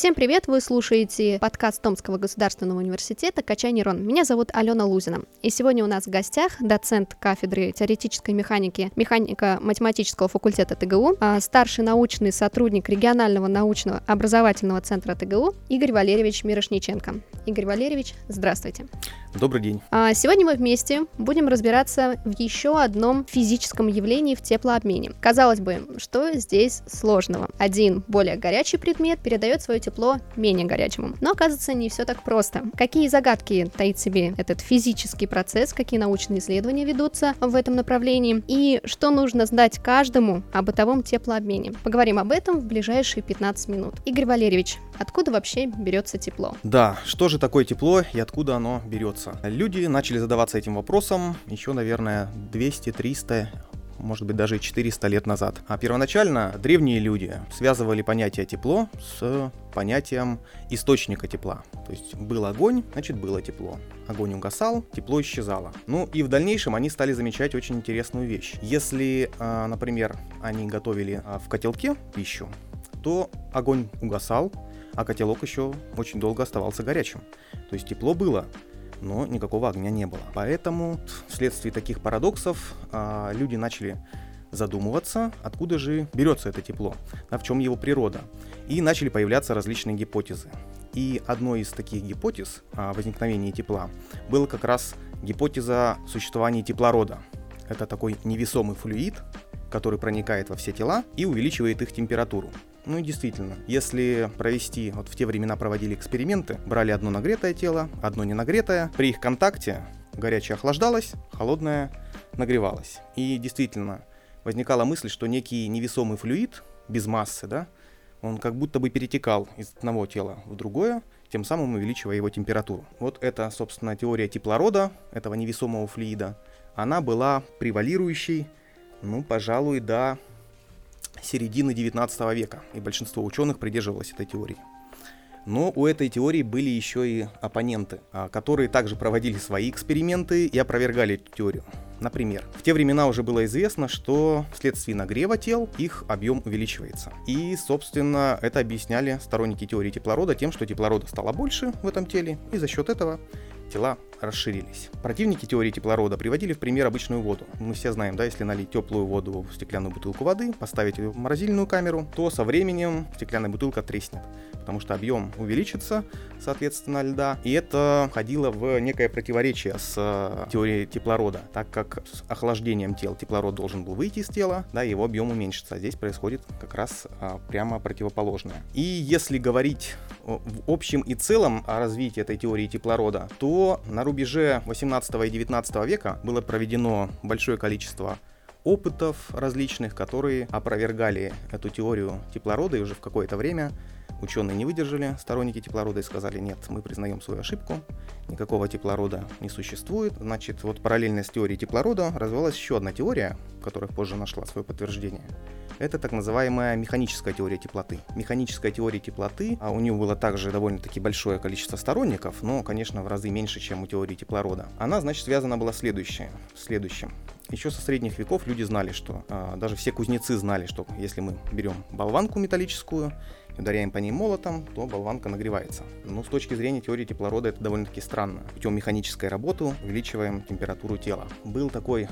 Всем привет! Вы слушаете подкаст Томского государственного университета «Качай нейрон». Меня зовут Алена Лузина. И сегодня у нас в гостях доцент кафедры теоретической механики механика математического факультета ТГУ, а старший научный сотрудник регионального научного образовательного центра ТГУ Игорь Валерьевич Мирошниченко. Игорь Валерьевич, здравствуйте. Добрый день. А сегодня мы вместе будем разбираться в еще одном физическом явлении в теплообмене. Казалось бы, что здесь сложного? Один более горячий предмет передает свое тепло менее горячему. Но оказывается, не все так просто. Какие загадки таит себе этот физический процесс, какие научные исследования ведутся в этом направлении и что нужно знать каждому о бытовом теплообмене. Поговорим об этом в ближайшие 15 минут. Игорь Валерьевич, откуда вообще берется тепло? Да, что же такое тепло и откуда оно берется? Люди начали задаваться этим вопросом еще, наверное, 200-300 может быть, даже 400 лет назад. А первоначально древние люди связывали понятие тепло с понятием источника тепла. То есть был огонь, значит было тепло. Огонь угасал, тепло исчезало. Ну и в дальнейшем они стали замечать очень интересную вещь. Если, а, например, они готовили а, в котелке пищу, то огонь угасал, а котелок еще очень долго оставался горячим. То есть тепло было, но никакого огня не было. Поэтому вследствие таких парадоксов а, люди начали задумываться, откуда же берется это тепло, а в чем его природа. И начали появляться различные гипотезы. И одной из таких гипотез о возникновении тепла была как раз гипотеза существования теплорода. Это такой невесомый флюид, который проникает во все тела и увеличивает их температуру. Ну и действительно, если провести, вот в те времена проводили эксперименты, брали одно нагретое тело, одно не нагретое, при их контакте горячее охлаждалось, холодное нагревалось. И действительно, возникала мысль, что некий невесомый флюид без массы, да, он как будто бы перетекал из одного тела в другое, тем самым увеличивая его температуру. Вот это, собственно, теория теплорода, этого невесомого флюида, она была превалирующей, ну, пожалуй, до середины 19 века, и большинство ученых придерживалось этой теории. Но у этой теории были еще и оппоненты, а, которые также проводили свои эксперименты и опровергали эту теорию. Например, в те времена уже было известно, что вследствие нагрева тел их объем увеличивается. И, собственно, это объясняли сторонники теории теплорода тем, что теплорода стало больше в этом теле, и за счет этого тела расширились. Противники теории теплорода приводили в пример обычную воду. Мы все знаем, да, если налить теплую воду в стеклянную бутылку воды, поставить ее в морозильную камеру, то со временем стеклянная бутылка треснет, потому что объем увеличится, соответственно, льда, и это входило в некое противоречие с э, теорией теплорода, так как с охлаждением тел теплород должен был выйти из тела, да, его объем уменьшится. А здесь происходит как раз а, прямо противоположное. И если говорить в общем и целом о развитии этой теории теплорода, то на рубеже 18 и 19 века было проведено большое количество опытов различных, которые опровергали эту теорию теплорода, и уже в какое-то время ученые не выдержали, сторонники теплорода, и сказали, нет, мы признаем свою ошибку, никакого теплорода не существует. Значит, вот параллельно с теорией теплорода развивалась еще одна теория, которая позже нашла свое подтверждение это так называемая механическая теория теплоты. Механическая теория теплоты, а у нее было также довольно-таки большое количество сторонников, но, конечно, в разы меньше, чем у теории теплорода. Она, значит, связана была следующее, следующим. Еще со средних веков люди знали, что а, даже все кузнецы знали, что если мы берем болванку металлическую ударяем по ней молотом, то болванка нагревается. Но с точки зрения теории теплорода это довольно-таки странно. Путем механической работы увеличиваем температуру тела. Был такой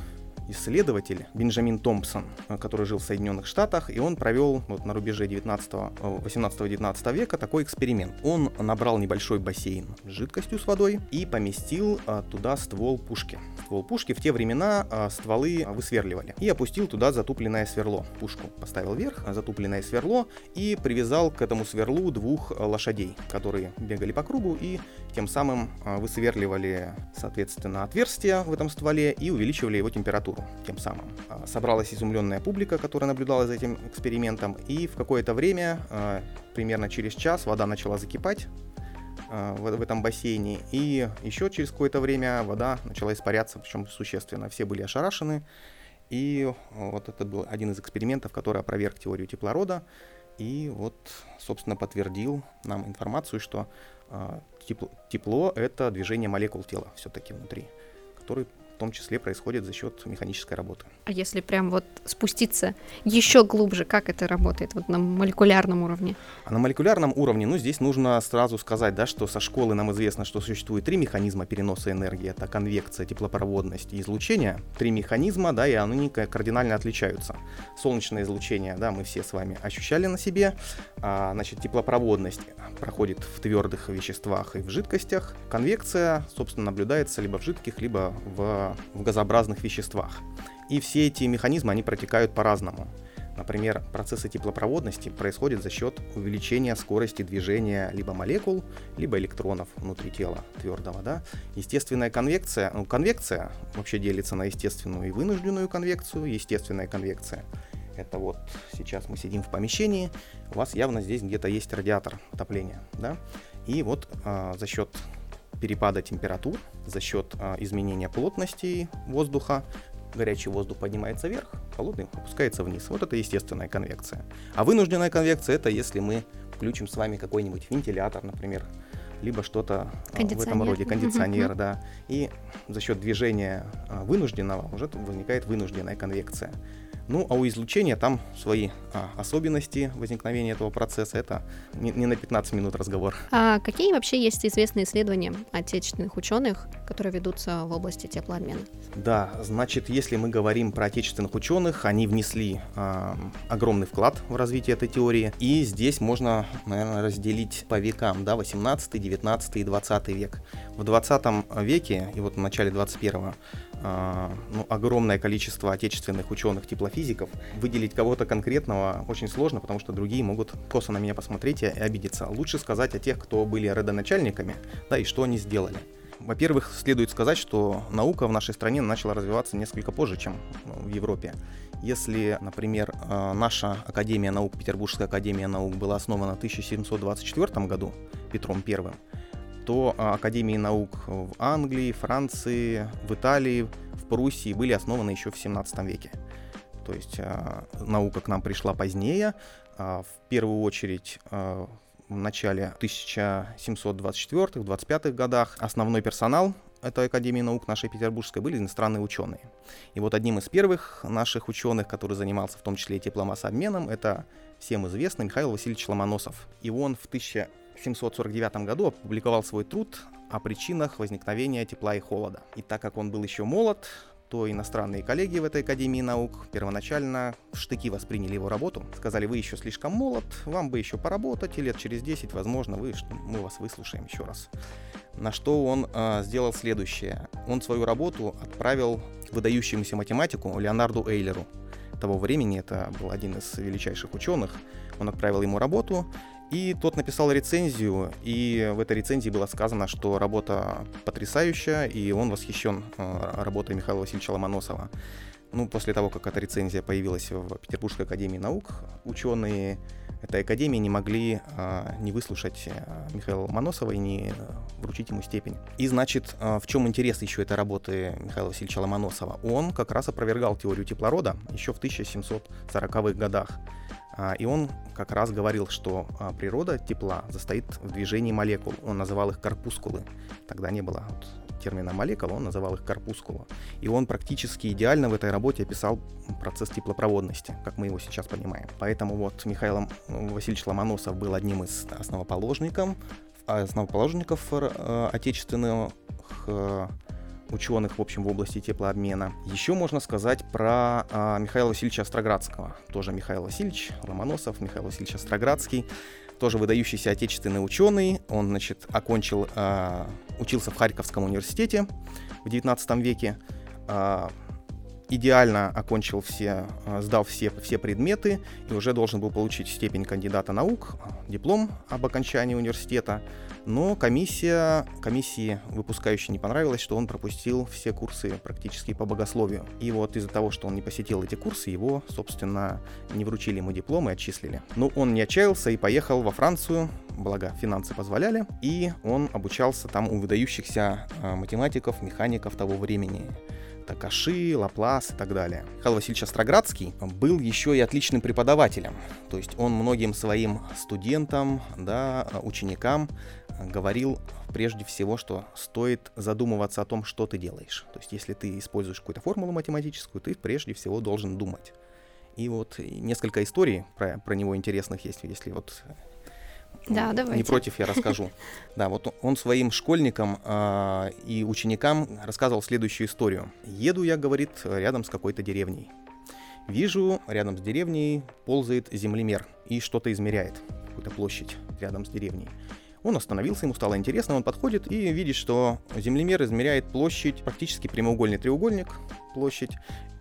исследователь Бенджамин Томпсон, э, который жил в Соединенных Штатах, и он провел вот, на рубеже 18-19 века такой эксперимент. Он набрал небольшой бассейн с жидкостью с водой и поместил а, туда ствол пушки. Ствол пушки в те времена стволы высверливали. И опустил туда затупленное сверло. Пушку поставил вверх, затупленное сверло, и привязал к этому сверлу двух лошадей, которые бегали по кругу и тем самым высверливали, соответственно, отверстия в этом стволе и увеличивали его температуру тем самым. А, собралась изумленная публика, которая наблюдала за этим экспериментом, и в какое-то время, а, примерно через час, вода начала закипать а, в, этом бассейне, и еще через какое-то время вода начала испаряться, причем существенно. Все были ошарашены, и вот это был один из экспериментов, который опроверг теорию теплорода, и вот, собственно, подтвердил нам информацию, что тепло, тепло — это движение молекул тела все-таки внутри который в том числе происходит за счет механической работы. А если прям вот спуститься еще глубже, как это работает вот на молекулярном уровне? А на молекулярном уровне, ну, здесь нужно сразу сказать, да, что со школы нам известно, что существует три механизма переноса энергии. Это конвекция, теплопроводность и излучение. Три механизма, да, и они кардинально отличаются. Солнечное излучение, да, мы все с вами ощущали на себе. А, значит, теплопроводность проходит в твердых веществах и в жидкостях. Конвекция, собственно, наблюдается либо в жидких, либо в в газообразных веществах. И все эти механизмы, они протекают по-разному. Например, процессы теплопроводности происходят за счет увеличения скорости движения либо молекул, либо электронов внутри тела твердого. Да? Естественная конвекция, ну, конвекция вообще делится на естественную и вынужденную конвекцию. Естественная конвекция – это вот сейчас мы сидим в помещении, у вас явно здесь где-то есть радиатор отопления. Да? И вот а, за счет перепада температур за счет а, изменения плотности воздуха. Горячий воздух поднимается вверх, холодный опускается вниз. Вот это естественная конвекция. А вынужденная конвекция это если мы включим с вами какой-нибудь вентилятор, например, либо что-то а, в этом роде, кондиционер, да. И за счет движения а, вынужденного уже возникает вынужденная конвекция. Ну, а у излучения там свои а, особенности возникновения этого процесса. Это не, не на 15 минут разговор. А какие вообще есть известные исследования отечественных ученых, которые ведутся в области теплообмена? Да, значит, если мы говорим про отечественных ученых, они внесли а, огромный вклад в развитие этой теории. И здесь можно, наверное, разделить по векам, да, 18, 19 и 20 век. В 20 веке и вот в начале 21 а, ну, огромное количество отечественных ученых-теплофизиков. Выделить кого-то конкретного очень сложно, потому что другие могут косо на меня посмотреть и обидеться. Лучше сказать о тех, кто были родоначальниками, да, и что они сделали. Во-первых, следует сказать, что наука в нашей стране начала развиваться несколько позже, чем в Европе. Если, например, а, наша Академия наук, Петербургская Академия наук была основана в 1724 году Петром I, то а, Академии наук в Англии, Франции, в Италии, в Пруссии были основаны еще в 17 веке. То есть а, наука к нам пришла позднее, а, в первую очередь в начале 1724-25 годах основной персонал этой Академии наук нашей петербургской были иностранные ученые. И вот одним из первых наших ученых, который занимался в том числе и тепломассообменом, это всем известный Михаил Васильевич Ломоносов. И он в 1000 в 749 году опубликовал свой труд о причинах возникновения тепла и холода. И так как он был еще молод, то иностранные коллеги в этой Академии наук первоначально в штыки восприняли его работу. Сказали, вы еще слишком молод, вам бы еще поработать, и лет через 10, возможно, вы, мы вас выслушаем еще раз. На что он э, сделал следующее. Он свою работу отправил выдающемуся математику Леонарду Эйлеру. Того времени это был один из величайших ученых. Он отправил ему работу, и тот написал рецензию, и в этой рецензии было сказано, что работа потрясающая, и он восхищен э, работой Михаила Васильевича Ломоносова. Ну, после того, как эта рецензия появилась в Петербургской академии наук, ученые этой академии не могли а, не выслушать а, Михаила Ломоносова и не вручить ему степень. И, значит, а, в чем интерес еще этой работы Михаила Васильевича Ломоносова? Он как раз опровергал теорию теплорода еще в 1740-х годах. А, и он как раз говорил, что а, природа тепла застоит в движении молекул. Он называл их корпускулы. Тогда не было термина молекула, он называл их корпускула. И он практически идеально в этой работе описал процесс теплопроводности, как мы его сейчас понимаем. Поэтому вот Михаил Васильевич Ломоносов был одним из основоположников, основоположников э, отечественных э, ученых, в общем, в области теплообмена. Еще можно сказать про а, Михаила Васильевича Остроградского. Тоже Михаил Васильевич Ломоносов, Михаил Васильевич Остроградский. Тоже выдающийся отечественный ученый. Он, значит, окончил, а, учился в Харьковском университете в 19 веке. А, идеально окончил все, а, сдал все, все предметы и уже должен был получить степень кандидата наук, диплом об окончании университета. Но комиссия, комиссии выпускающей не понравилось, что он пропустил все курсы практически по богословию. И вот из-за того, что он не посетил эти курсы, его, собственно, не вручили ему диплом и отчислили. Но он не отчаялся и поехал во Францию, благо финансы позволяли, и он обучался там у выдающихся а, математиков, механиков того времени это Каши, Лаплас и так далее. Михаил Васильевич Остроградский был еще и отличным преподавателем. То есть он многим своим студентам, да, ученикам говорил прежде всего, что стоит задумываться о том, что ты делаешь. То есть если ты используешь какую-то формулу математическую, ты прежде всего должен думать. И вот несколько историй про, про него интересных есть, если вот да, давайте. Не против, я расскажу. Да, вот он своим школьникам э, и ученикам рассказывал следующую историю. Еду я, говорит, рядом с какой-то деревней. Вижу, рядом с деревней ползает землемер и что-то измеряет, какую-то площадь рядом с деревней. Он остановился, ему стало интересно, он подходит и видит, что землемер измеряет площадь, практически прямоугольный треугольник, площадь,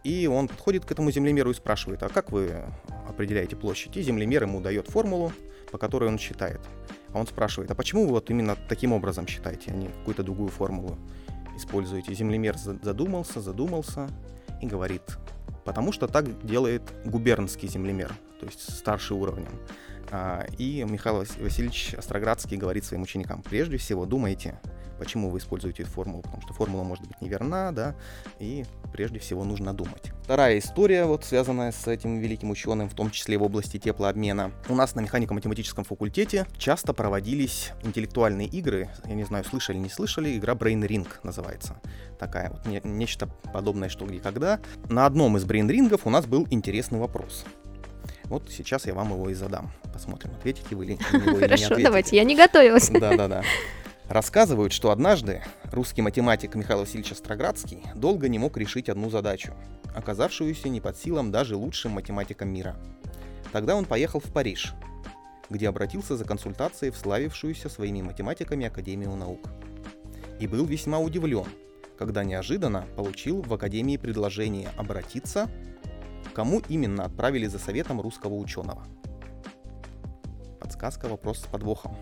и он подходит к этому землемеру и спрашивает, а как вы определяете площадь? И землемер ему дает формулу, по которой он считает. А он спрашивает, а почему вы вот именно таким образом считаете, а не какую-то другую формулу используете? Землемер задумался, задумался и говорит, потому что так делает губернский землемер, то есть старший уровнем. А, и Михаил Васильевич Остроградский говорит своим ученикам, прежде всего думайте, почему вы используете эту формулу, потому что формула может быть неверна, да, и прежде всего нужно думать. Вторая история, вот связанная с этим великим ученым, в том числе в области теплообмена. У нас на механико-математическом факультете часто проводились интеллектуальные игры, я не знаю, слышали, не слышали, игра Brain Ring называется. Такая вот, не, нечто подобное, что где когда. На одном из Ringов у нас был интересный вопрос. Вот сейчас я вам его и задам. Посмотрим, ответите вы или, или Хорошо, давайте, я не готовилась. Да-да-да. Рассказывают, что однажды русский математик Михаил Васильевич Остроградский долго не мог решить одну задачу, оказавшуюся не под силам даже лучшим математикам мира. Тогда он поехал в Париж, где обратился за консультацией в славившуюся своими математиками Академию наук. И был весьма удивлен, когда неожиданно получил в Академии предложение обратиться, кому именно отправили за советом русского ученого. Подсказка, вопрос с подвохом.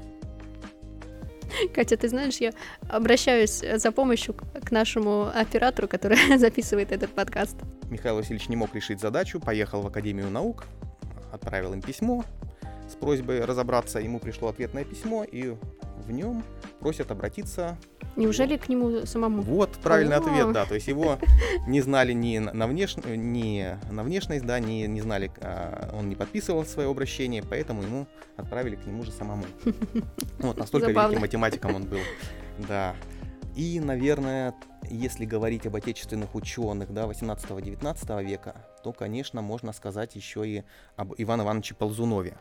Катя, ты знаешь, я обращаюсь за помощью к нашему оператору, который записывает этот подкаст. Михаил Васильевич не мог решить задачу, поехал в Академию наук, отправил им письмо с просьбой разобраться. Ему пришло ответное письмо, и в нем просят обратиться Неужели к нему самому? Вот правильный О-о-о. ответ, да. То есть его не знали ни на, внеш... ни на внешность, да, не, не знали, а, он не подписывал свое обращение, поэтому ему отправили к нему же самому. Вот настолько Забавно. великим математиком он был. Да. И, наверное, если говорить об отечественных ученых да, 18-19 века, то, конечно, можно сказать еще и об Иване Ивановиче Ползунове.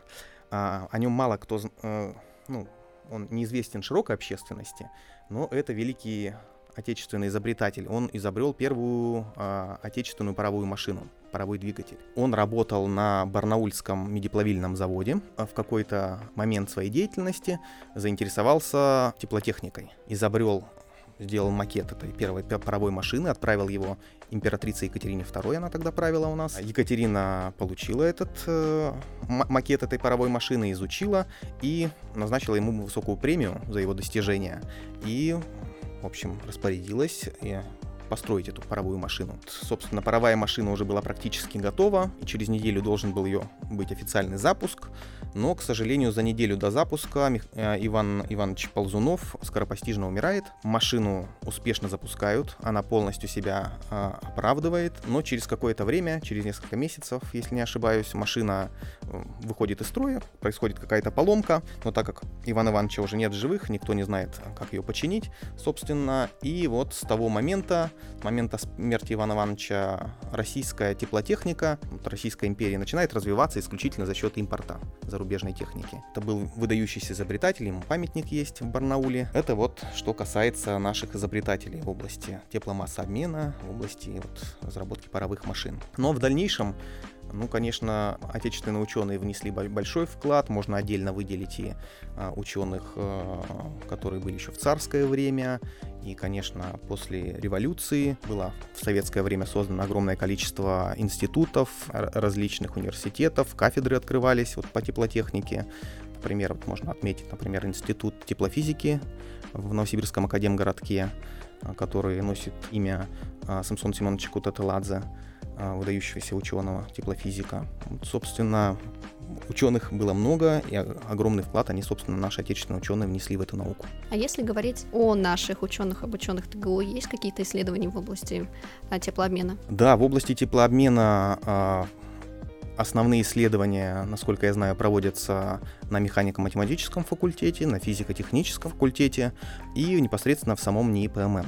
А, о нем мало кто, э, ну, он неизвестен широкой общественности, но это великий отечественный изобретатель. Он изобрел первую э, отечественную паровую машину, паровой двигатель. Он работал на Барнаульском медиплавильном заводе. В какой-то момент своей деятельности заинтересовался теплотехникой. Изобрел сделал макет этой первой паровой машины, отправил его императрице Екатерине II, она тогда правила у нас. Екатерина получила этот э, макет этой паровой машины, изучила и назначила ему высокую премию за его достижения. И, в общем, распорядилась и построить эту паровую машину. Собственно, паровая машина уже была практически готова, и через неделю должен был ее быть официальный запуск, но, к сожалению, за неделю до запуска э, Иван Иванович Ползунов скоропостижно умирает, машину успешно запускают, она полностью себя э, оправдывает, но через какое-то время, через несколько месяцев, если не ошибаюсь, машина э, выходит из строя, происходит какая-то поломка, но так как Ивана Ивановича уже нет живых, никто не знает, как ее починить, собственно, и вот с того момента с момента смерти Ивана Ивановича российская теплотехника, вот Российская империя начинает развиваться исключительно за счет импорта зарубежной техники. Это был выдающийся изобретатель, ему памятник есть в Барнауле. Это вот что касается наших изобретателей в области тепломассообмена, в области вот, разработки паровых машин. Но в дальнейшем ну, конечно, отечественные ученые внесли большой вклад. Можно отдельно выделить и а, ученых, а, которые были еще в царское время. И, конечно, после революции было в советское время создано огромное количество институтов, различных университетов, кафедры открывались вот по теплотехнике. Например, вот можно отметить, например, Институт теплофизики в Новосибирском академгородке. а, который носит имя а, Самсона Семеновича Кутателадзе, выдающегося ученого, теплофизика. Собственно, ученых было много, и огромный вклад они, собственно, наши отечественные ученые внесли в эту науку. А если говорить о наших ученых, об ученых ТГУ, есть какие-то исследования в области теплообмена? Да, в области теплообмена Основные исследования, насколько я знаю, проводятся на механико-математическом факультете, на физико-техническом факультете и непосредственно в самом НИИ ПММ.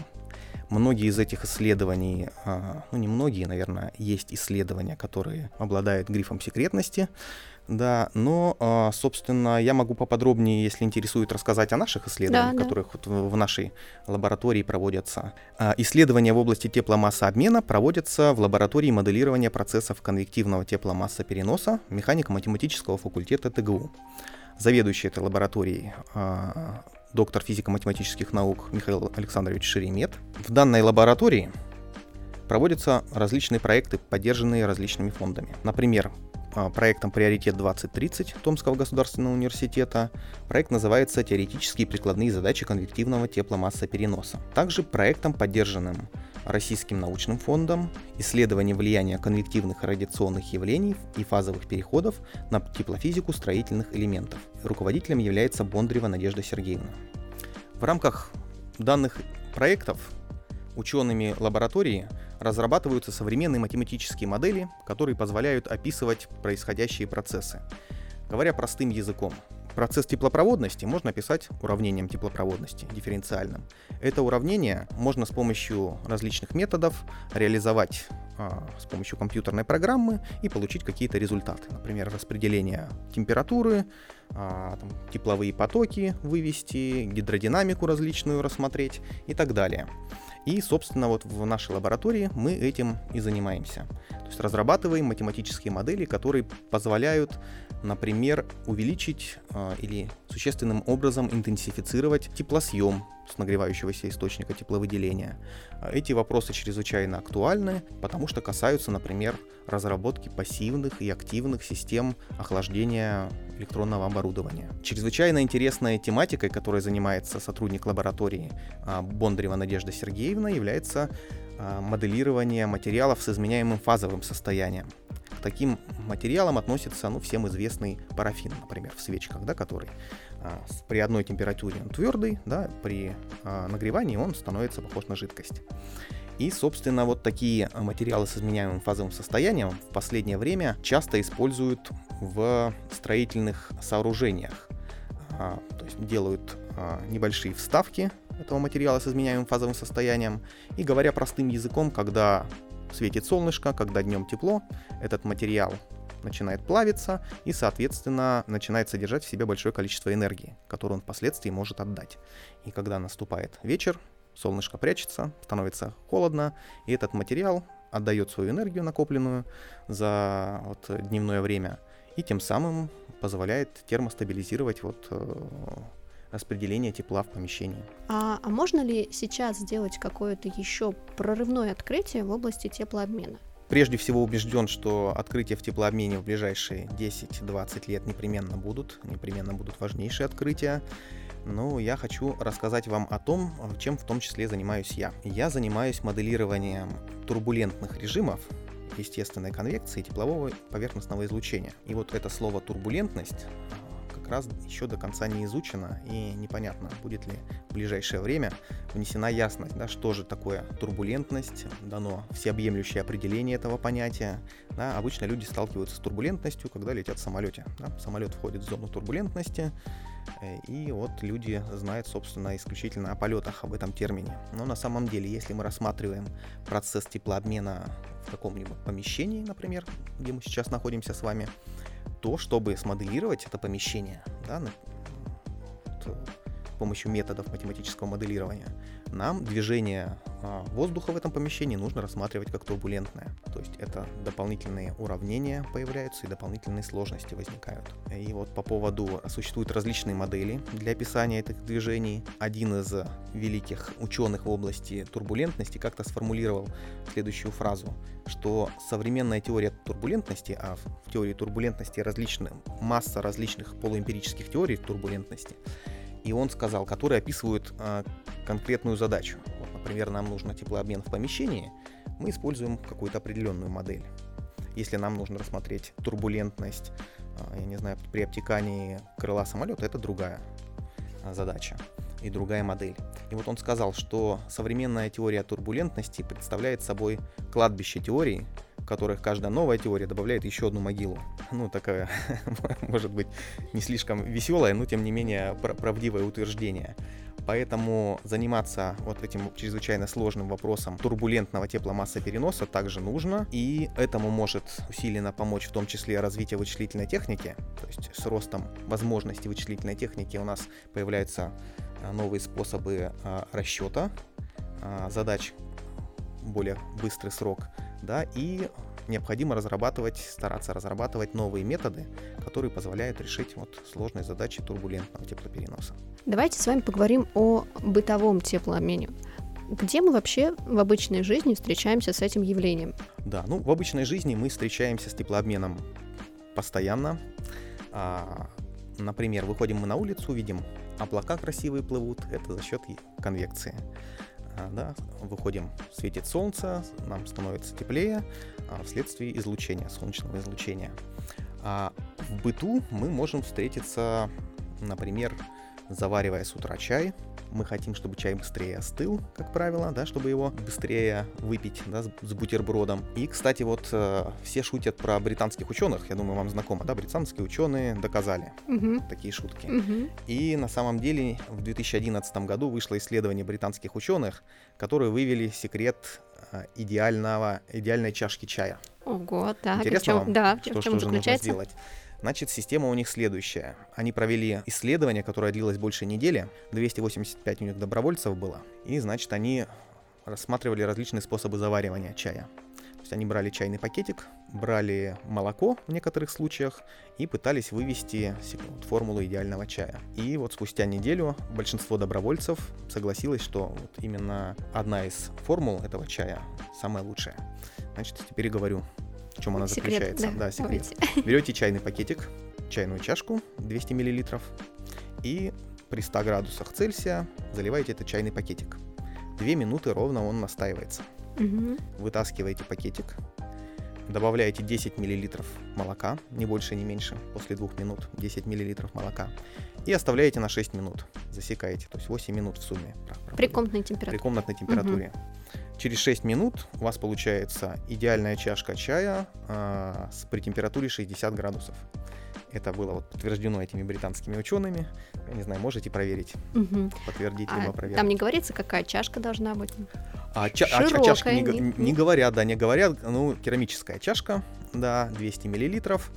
Многие из этих исследований, а, ну не многие, наверное, есть исследования, которые обладают грифом секретности, да, но, а, собственно, я могу поподробнее, если интересует, рассказать о наших исследованиях, да, которых да. в нашей лаборатории проводятся. А, исследования в области тепломассообмена проводятся в лаборатории моделирования процессов конвективного тепломассопереноса механико-математического факультета ТГУ. Заведующий этой лабораторией доктор физико-математических наук Михаил Александрович Шеремет. В данной лаборатории проводятся различные проекты, поддержанные различными фондами. Например, а, проектом «Приоритет 2030» Томского государственного университета. Проект называется «Теоретические прикладные задачи конвективного тепломассопереноса». Также проектом, поддержанным Российским научным фондом «Исследование влияния конвективных радиационных явлений и фазовых переходов на теплофизику строительных элементов». Руководителем является Бондарева Надежда Сергеевна. В рамках данных проектов учеными лаборатории разрабатываются современные математические модели, которые позволяют описывать происходящие процессы. Говоря простым языком, процесс теплопроводности можно описать уравнением теплопроводности, дифференциальным. Это уравнение можно с помощью различных методов реализовать а, с помощью компьютерной программы и получить какие-то результаты. Например, распределение температуры, там, тепловые потоки вывести, гидродинамику различную рассмотреть и так далее. И, собственно, вот в нашей лаборатории мы этим и занимаемся. То есть разрабатываем математические модели, которые позволяют, например, увеличить э, или существенным образом интенсифицировать теплосъем с нагревающегося источника тепловыделения. Эти вопросы чрезвычайно актуальны, потому что касаются, например, разработки пассивных и активных систем охлаждения электронного оборудования. Чрезвычайно интересной тематикой, которой занимается сотрудник лаборатории а, Бондарева Надежда Сергеевна, является а, моделирование материалов с изменяемым фазовым состоянием. К таким материалам относится ну, всем известный парафин, например, в свечках, да, который а, при одной температуре он твердый, да, при а, нагревании он становится похож на жидкость. И, собственно, вот такие материалы с изменяемым фазовым состоянием в последнее время часто используют в строительных сооружениях. А, то есть делают небольшие вставки этого материала с изменяемым фазовым состоянием. И говоря простым языком, когда светит солнышко, когда днем тепло, этот материал начинает плавиться и, соответственно, начинает содержать в себе большое количество энергии, которую он впоследствии может отдать. И когда наступает вечер, солнышко прячется, становится холодно, и этот материал отдает свою энергию накопленную за вот, дневное время, и тем самым позволяет термостабилизировать вот, распределение тепла в помещении. А, а можно ли сейчас сделать какое-то еще прорывное открытие в области теплообмена? Прежде всего убежден, что открытия в теплообмене в ближайшие 10-20 лет непременно будут, непременно будут важнейшие открытия. Но я хочу рассказать вам о том, чем в том числе занимаюсь я. Я занимаюсь моделированием турбулентных режимов естественной конвекции теплового поверхностного излучения. И вот это слово турбулентность раз еще до конца не изучено и непонятно, будет ли в ближайшее время внесена ясность, да, что же такое турбулентность, дано всеобъемлющее определение этого понятия. Да, обычно люди сталкиваются с турбулентностью, когда летят в самолете. Да, самолет входит в зону турбулентности, э, и вот люди знают, собственно, исключительно о полетах, об этом термине. Но на самом деле, если мы рассматриваем процесс теплообмена в каком-либо помещении, например, где мы сейчас находимся с вами, то, чтобы смоделировать это помещение, да, помощью методов математического моделирования, нам движение а, воздуха в этом помещении нужно рассматривать как турбулентное. То есть это дополнительные уравнения появляются и дополнительные сложности возникают. И вот по поводу существуют различные модели для описания этих движений. Один из великих ученых в области турбулентности как-то сформулировал следующую фразу, что современная теория турбулентности, а в теории турбулентности различные, масса различных полуэмпирических теорий турбулентности, и он сказал, которые описывают э, конкретную задачу. Вот, например, нам нужно теплообмен в помещении, мы используем какую-то определенную модель. Если нам нужно рассмотреть турбулентность, э, я не знаю, при обтекании крыла самолета, это другая э, задача и другая модель. И вот он сказал, что современная теория турбулентности представляет собой кладбище теорий, которых каждая новая теория добавляет еще одну могилу. Ну, такая, может быть, не слишком веселое, но тем не менее правдивое утверждение. Поэтому заниматься вот этим чрезвычайно сложным вопросом турбулентного тепломассопереноса также нужно. И этому может усиленно помочь в том числе развитие вычислительной техники. То есть с ростом возможностей вычислительной техники у нас появляются а, новые способы а, расчета а, задач, более быстрый срок, да, и необходимо разрабатывать, стараться разрабатывать новые методы, которые позволяют решить вот сложные задачи турбулентного теплопереноса. Давайте с вами поговорим о бытовом теплообмене. Где мы вообще в обычной жизни встречаемся с этим явлением? Да, ну в обычной жизни мы встречаемся с теплообменом постоянно. Например, выходим мы на улицу, видим облака красивые плывут, это за счет конвекции. А, да, выходим, светит солнце, нам становится теплее а, вследствие излучения, солнечного излучения. А в быту мы можем встретиться, например, заваривая с утра чай, мы хотим, чтобы чай быстрее остыл, как правило, да, чтобы его быстрее выпить да, с, бутербродом. И, кстати, вот э, все шутят про британских ученых, я думаю, вам знакомо, да, британские ученые доказали угу. такие шутки. Угу. И на самом деле в 2011 году вышло исследование британских ученых, которые вывели секрет э, идеального, идеальной чашки чая. Ого, так. Интересно чем, вам, да, что, в чем что же нужно сделать? Значит, система у них следующая. Они провели исследование, которое длилось больше недели. 285 у них добровольцев было. И, значит, они рассматривали различные способы заваривания чая. То есть они брали чайный пакетик, брали молоко в некоторых случаях и пытались вывести формулу идеального чая. И вот спустя неделю большинство добровольцев согласилось, что вот именно одна из формул этого чая самая лучшая. Значит, теперь и говорю в чем она секрет, заключается. Да, да секрет. Берете чайный пакетик, чайную чашку 200 мл и при 100 градусах Цельсия заливаете этот чайный пакетик. Две минуты ровно он настаивается. Угу. Вытаскиваете пакетик, добавляете 10 мл молока, не больше, не меньше, после двух минут 10 мл молока, и оставляете на 6 минут, засекаете, то есть 8 минут в сумме. При комнатной температуре. При комнатной температуре. Угу. Через 6 минут у вас получается идеальная чашка чая э, с, при температуре 60 градусов. Это было вот подтверждено этими британскими учеными. Я не знаю, можете проверить, угу. подтвердить а либо проверить. Там не говорится, какая чашка должна быть. А, ча- Широкая, а чашка не, не, не говорят, да, не говорят. Ну, керамическая чашка, да, 200 миллилитров.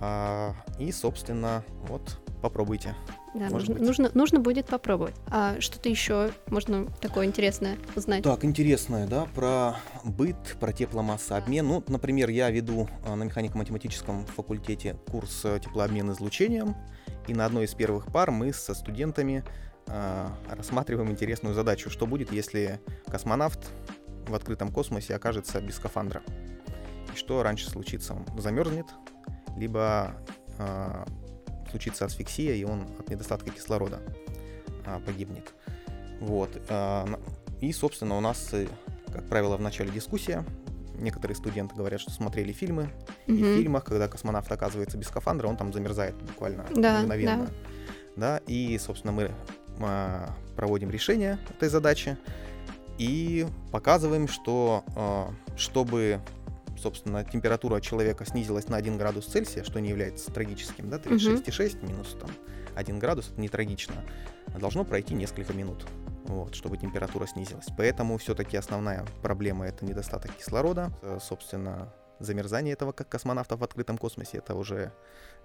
А, и, собственно, вот попробуйте. Да, нужно, нужно, нужно будет попробовать. А что-то еще можно такое интересное узнать? Так, интересное, да, про быт, про тепломассообмен. Ну, например, я веду а, на механико-математическом факультете курс э, теплообмен излучением, и на одной из первых пар мы со студентами э, рассматриваем интересную задачу, что будет, если космонавт в открытом космосе окажется без скафандра. И что раньше случится? Он замерзнет, либо э, случится асфиксия, и он от недостатка кислорода а, погибнет. Вот. А, и, собственно, у нас, э, как правило, в начале дискуссия некоторые студенты говорят, что смотрели фильмы, mm-hmm. и в фильмах, когда космонавт оказывается без скафандра, он там замерзает буквально да, мгновенно. Да. да, и, собственно, мы а, проводим решение этой задачи и показываем, что чтобы собственно, температура человека снизилась на 1 градус Цельсия, что не является трагическим, да, 36,6 угу. минус там 1 градус, это не трагично, должно пройти несколько минут, вот, чтобы температура снизилась. Поэтому все-таки основная проблема это недостаток кислорода, э, собственно, замерзание этого как космонавтов в открытом космосе, это уже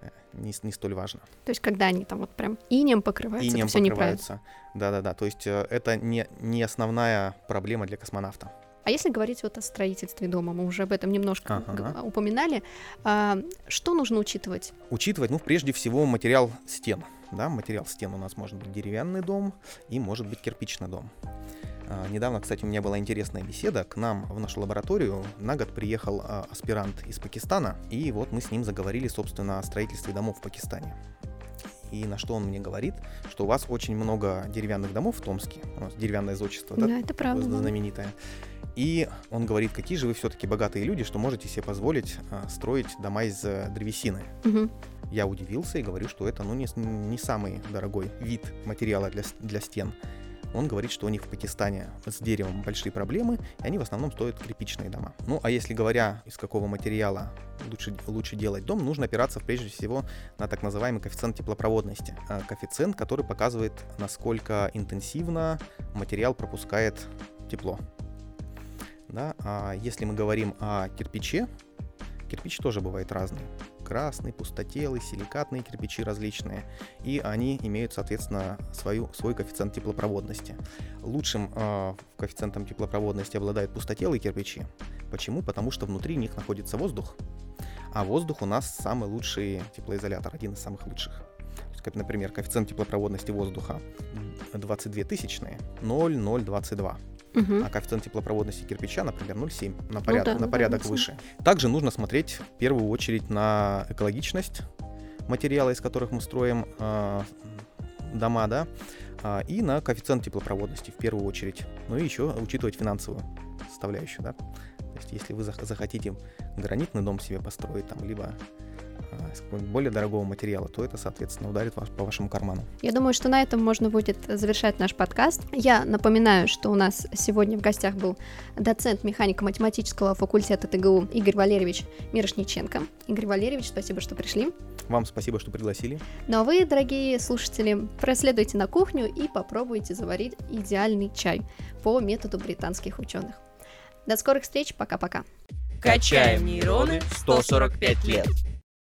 э, не, не столь важно. То есть, когда они там вот прям инем покрываются, инем это все покрываются. Да-да-да, то есть э, это не, не основная проблема для космонавта. А если говорить вот о строительстве дома, мы уже об этом немножко ага. упоминали, а, что нужно учитывать? Учитывать, ну, прежде всего, материал стен. Да, материал стен у нас может быть деревянный дом и может быть кирпичный дом. А, недавно, кстати, у меня была интересная беседа. К нам в нашу лабораторию на год приехал а, аспирант из Пакистана, и вот мы с ним заговорили, собственно, о строительстве домов в Пакистане. И на что он мне говорит, что у вас очень много деревянных домов в Томске, у нас деревянное зодчество, да, Да, это правда. да. И он говорит, какие же вы все-таки богатые люди, что можете себе позволить а, строить дома из э, древесины. Мгм. Я удивился и говорю, что это ну, не, не самый дорогой вид материала для, для стен. Он говорит, что у них в Пакистане с деревом большие проблемы, и они в основном стоят кирпичные дома. Ну, а если говоря, из какого материала лучше, лучше делать дом, нужно опираться прежде всего на так называемый коэффициент теплопроводности. А, Коэффициент, который показывает, насколько интенсивно материал пропускает тепло. Да? А если мы говорим о кирпиче, кирпич тоже бывает разный. Красный, пустотелый, силикатные кирпичи различные. И они имеют, соответственно, свою, свой коэффициент теплопроводности. Лучшим э, коэффициентом теплопроводности обладают пустотелые кирпичи. Почему? Потому что внутри них находится воздух. А воздух у нас самый лучший теплоизолятор, один из самых лучших. Как, например, коэффициент теплопроводности воздуха 22 тысячные, 0,022 Мгм. а коэффициент теплопроводности кирпича, например, 0,7, на, поряд- да, на да, порядок 0,7. выше. Также нужно смотреть в первую очередь на экологичность материала, из которых мы строим а, дома, да, а, и на коэффициент теплопроводности в первую очередь. Ну и еще учитывать финансовую составляющую, да. То есть если вы зах- захотите гранитный дом себе построить, там, либо более дорогого материала, то это, соответственно, ударит ваш- по вашему карману. Я думаю, что на этом можно будет завершать наш подкаст. Я напоминаю, что у нас сегодня в гостях был доцент механико-математического факультета ТГУ Игорь Валерьевич Мирошниченко. Игорь Валерьевич, спасибо, что пришли. Вам спасибо, что пригласили. Ну а вы, дорогие слушатели, проследуйте на кухню и попробуйте заварить идеальный чай по методу британских ученых. До скорых встреч, пока-пока. Качаем нейроны 145 лет.